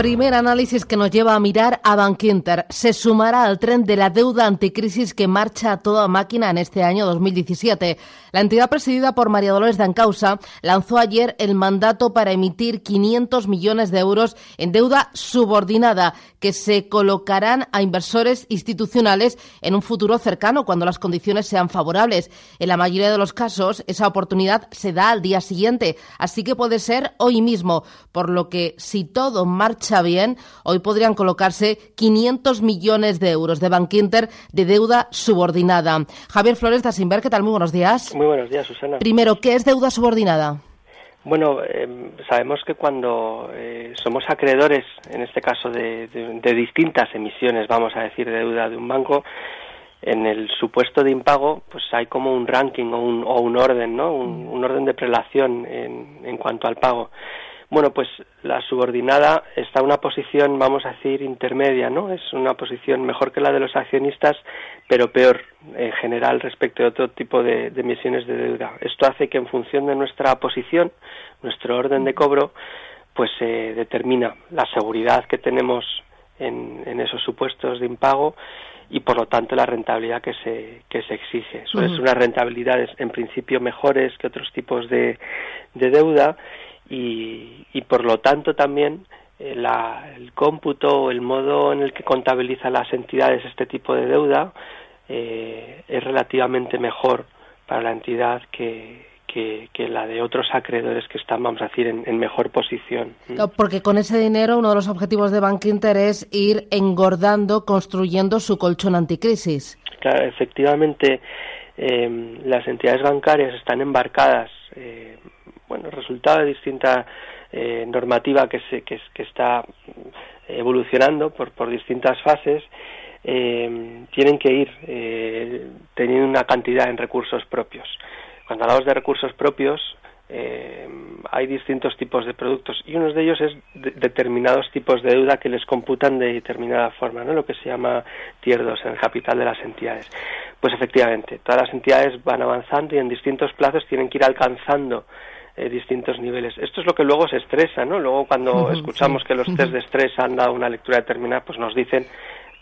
Primer análisis que nos lleva a mirar a Bankinter. Se sumará al tren de la deuda anticrisis que marcha a toda máquina en este año 2017. La entidad presidida por María Dolores Dancausa lanzó ayer el mandato para emitir 500 millones de euros en deuda subordinada que se colocarán a inversores institucionales en un futuro cercano cuando las condiciones sean favorables. En la mayoría de los casos, esa oportunidad se da al día siguiente, así que puede ser hoy mismo, por lo que si todo marcha bien, hoy podrían colocarse 500 millones de euros de Bankinter de deuda subordinada. Javier Flores Sinver, ¿qué tal? Muy buenos días. Muy buenos días, Susana. Primero, ¿qué es deuda subordinada? Bueno, eh, sabemos que cuando eh, somos acreedores, en este caso de, distintas emisiones, vamos a decir, de deuda de un banco, en el supuesto de impago, pues hay como un ranking o un, o un orden, ¿no? Un, orden de prelación en, en cuanto al pago. Bueno, pues la subordinada está en una posición, vamos a decir, intermedia, ¿no? Es una posición mejor que la de los accionistas, pero peor en general respecto a otro tipo de, emisiones de deuda. Esto hace que en función de nuestra posición, nuestro orden de cobro, pues se determina la seguridad que tenemos en, esos supuestos de impago y por lo tanto la rentabilidad que se, que se exige. Suelen ser unas rentabilidades en principio mejores que otros tipos de, de deuda y, y por lo tanto también eh, el cómputo o el modo en el que contabilizan las entidades este tipo de deuda eh, es relativamente mejor para la entidad que, que, la de otros acreedores que están, vamos a decir, en, mejor posición. porque con ese dinero uno de los objetivos de Bank Inter es ir engordando, construyendo su colchón anticrisis. Claro, efectivamente, eh, las entidades bancarias están embarcadas eh, bueno, resultado de distinta eh, normativa que, se, que, está evolucionando por, por distintas fases, eh, tienen que ir eh, teniendo una cantidad en recursos propios. Cuando hablamos de recursos propios, hay distintos tipos de productos y uno de ellos es determinados tipos de deuda que les computan de determinada forma, ¿no? lo que se llama tier 2 en el capital de las entidades. Pues efectivamente, todas las entidades van avanzando y en distintos plazos tienen que ir alcanzando eh, distintos niveles. Esto es lo que luego se estresa, ¿no? Luego cuando escuchamos que los test de estrés han dado una lectura determinada, pues nos dicen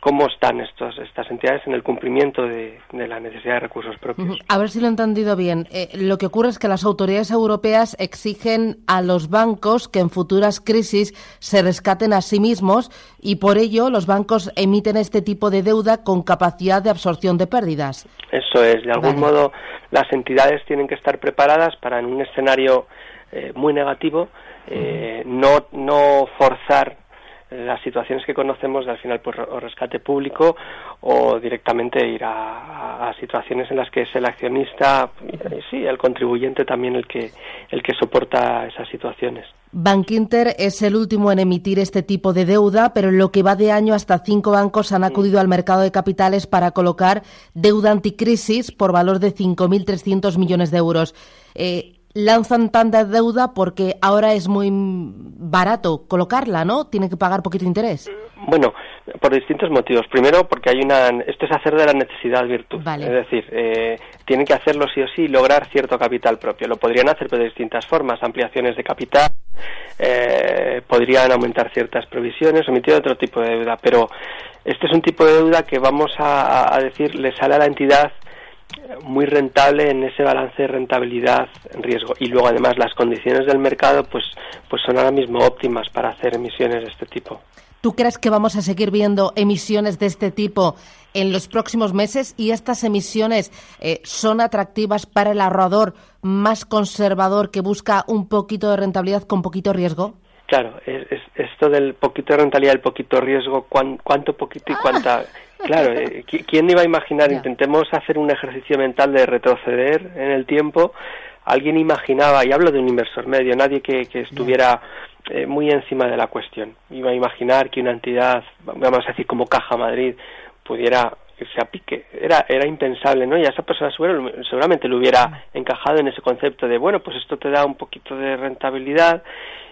cómo están estos, estas entidades en el cumplimiento de, la necesidad de recursos propios. A ver si lo he entendido bien. Eh, lo que ocurre es que las autoridades europeas exigen a los bancos que en futuras crisis se rescaten a sí mismos y por ello los bancos emiten este tipo de deuda con capacidad de absorción de pérdidas. Eso es. De algún modo las entidades tienen que estar preparadas para en un escenario eh, muy negativo eh, no, no forzar las situaciones que conocemos de al final por o rescate público o directamente ir a, situaciones en las que es el accionista y, sí el contribuyente también el que el que soporta esas situaciones Bankinter es el último en emitir este tipo de deuda, pero en lo que va de año hasta cinco bancos han acudido al mercado de capitales para colocar deuda anticrisis por valor de 5.300 millones de euros. Eh, lanzan tanta deuda porque ahora es muy barato colocarla, ¿no? Tiene que pagar poquito interés. Bueno, por distintos motivos. Primero, porque hay una. Esto es hacer de la necesidad virtud. Es decir, eh, tienen que hacerlo sí o sí y lograr cierto capital propio. Lo podrían hacer de distintas formas: ampliaciones de capital, eh, podrían aumentar ciertas provisiones, emitir otro tipo de deuda. Pero este es un tipo de deuda que vamos a, a decir le sale a la entidad muy rentable en ese balance de rentabilidad en riesgo y luego además las condiciones del mercado pues pues son ahora mismo óptimas para hacer emisiones de este tipo. ¿Tú crees que vamos a seguir viendo emisiones de este tipo en los próximos meses y estas emisiones eh, son atractivas para el ahorrador más conservador que busca un poquito de rentabilidad con poquito riesgo? Claro, es, esto del poquito de rentabilidad, el poquito riesgo, cuánto poquito y cuánta Claro, eh, ¿quién iba a imaginar? Intentemos hacer un ejercicio mental de retroceder en el tiempo. Alguien imaginaba, y hablo de un inversor medio, nadie que, estuviera eh, muy encima de la cuestión. Iba a imaginar que una entidad, vamos a decir como Caja Madrid, pudiera irse a pique. Era, era impensable, ¿no? Y a esa persona seguramente le hubiera encajado en ese concepto de, bueno, pues esto te da un poquito de rentabilidad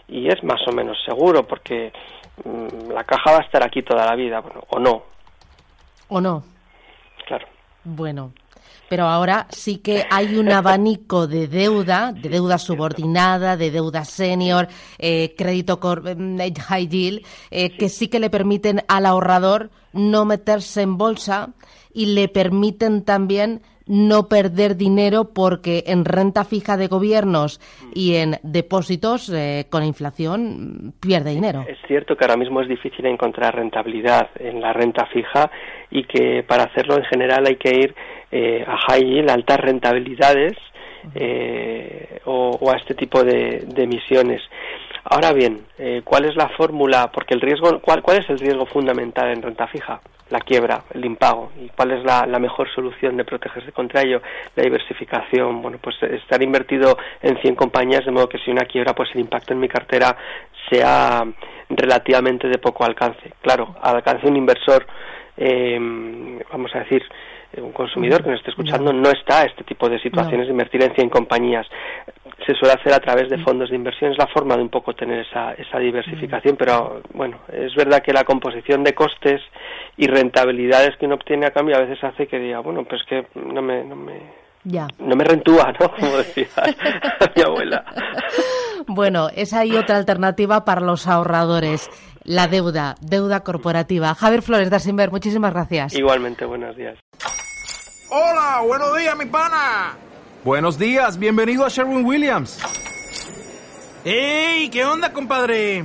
y es más o menos seguro porque mm, la caja va a estar aquí toda la vida, bueno, o no. O no. Claro. Bueno, pero ahora sí que hay un abanico de deuda, de deuda subordinada, de deuda senior, eh, crédito mm, high yield, eh, que sí que le permiten al ahorrador no meterse en bolsa y le permiten también no perder dinero porque en renta fija de gobiernos y en depósitos eh, con inflación pierde dinero. Es cierto que ahora mismo es difícil encontrar rentabilidad en la renta fija y que para hacerlo en general hay que ir eh, a high yield, altas rentabilidades eh, o, a este tipo de, emisiones. Ahora bien, ¿cuál es la fórmula? Porque el riesgo, ¿cuál, ¿cuál es el riesgo fundamental en renta fija? la quiebra, el impago. ¿Y cuál es la, mejor solución de protegerse contra ello? La diversificación. Bueno, pues estar invertido en 100 compañías, de modo que si una quiebra, pues el impacto en mi cartera sea relativamente de poco alcance. Claro, al alcance de un inversor, eh, vamos a decir, un consumidor que nos esté escuchando no está a este tipo de situaciones de invertir en 100 compañías. Se suele hacer a través de fondos de inversión, es la forma de un poco tener esa, esa diversificación, pero bueno, es verdad que la composición de costes y rentabilidades que uno obtiene a cambio a veces hace que diga, bueno, pues que no me, no me, no me rentúa, ¿no? Como decía mi abuela. Bueno, esa hay otra alternativa para los ahorradores, la deuda, deuda corporativa. Javier Flores de Asimber, muchísimas gracias. Igualmente, buenos días. Hola, buenos días, mi pana. Buenos días, bienvenido a Sherwin Williams. ¡Ey! ¿Qué onda, compadre?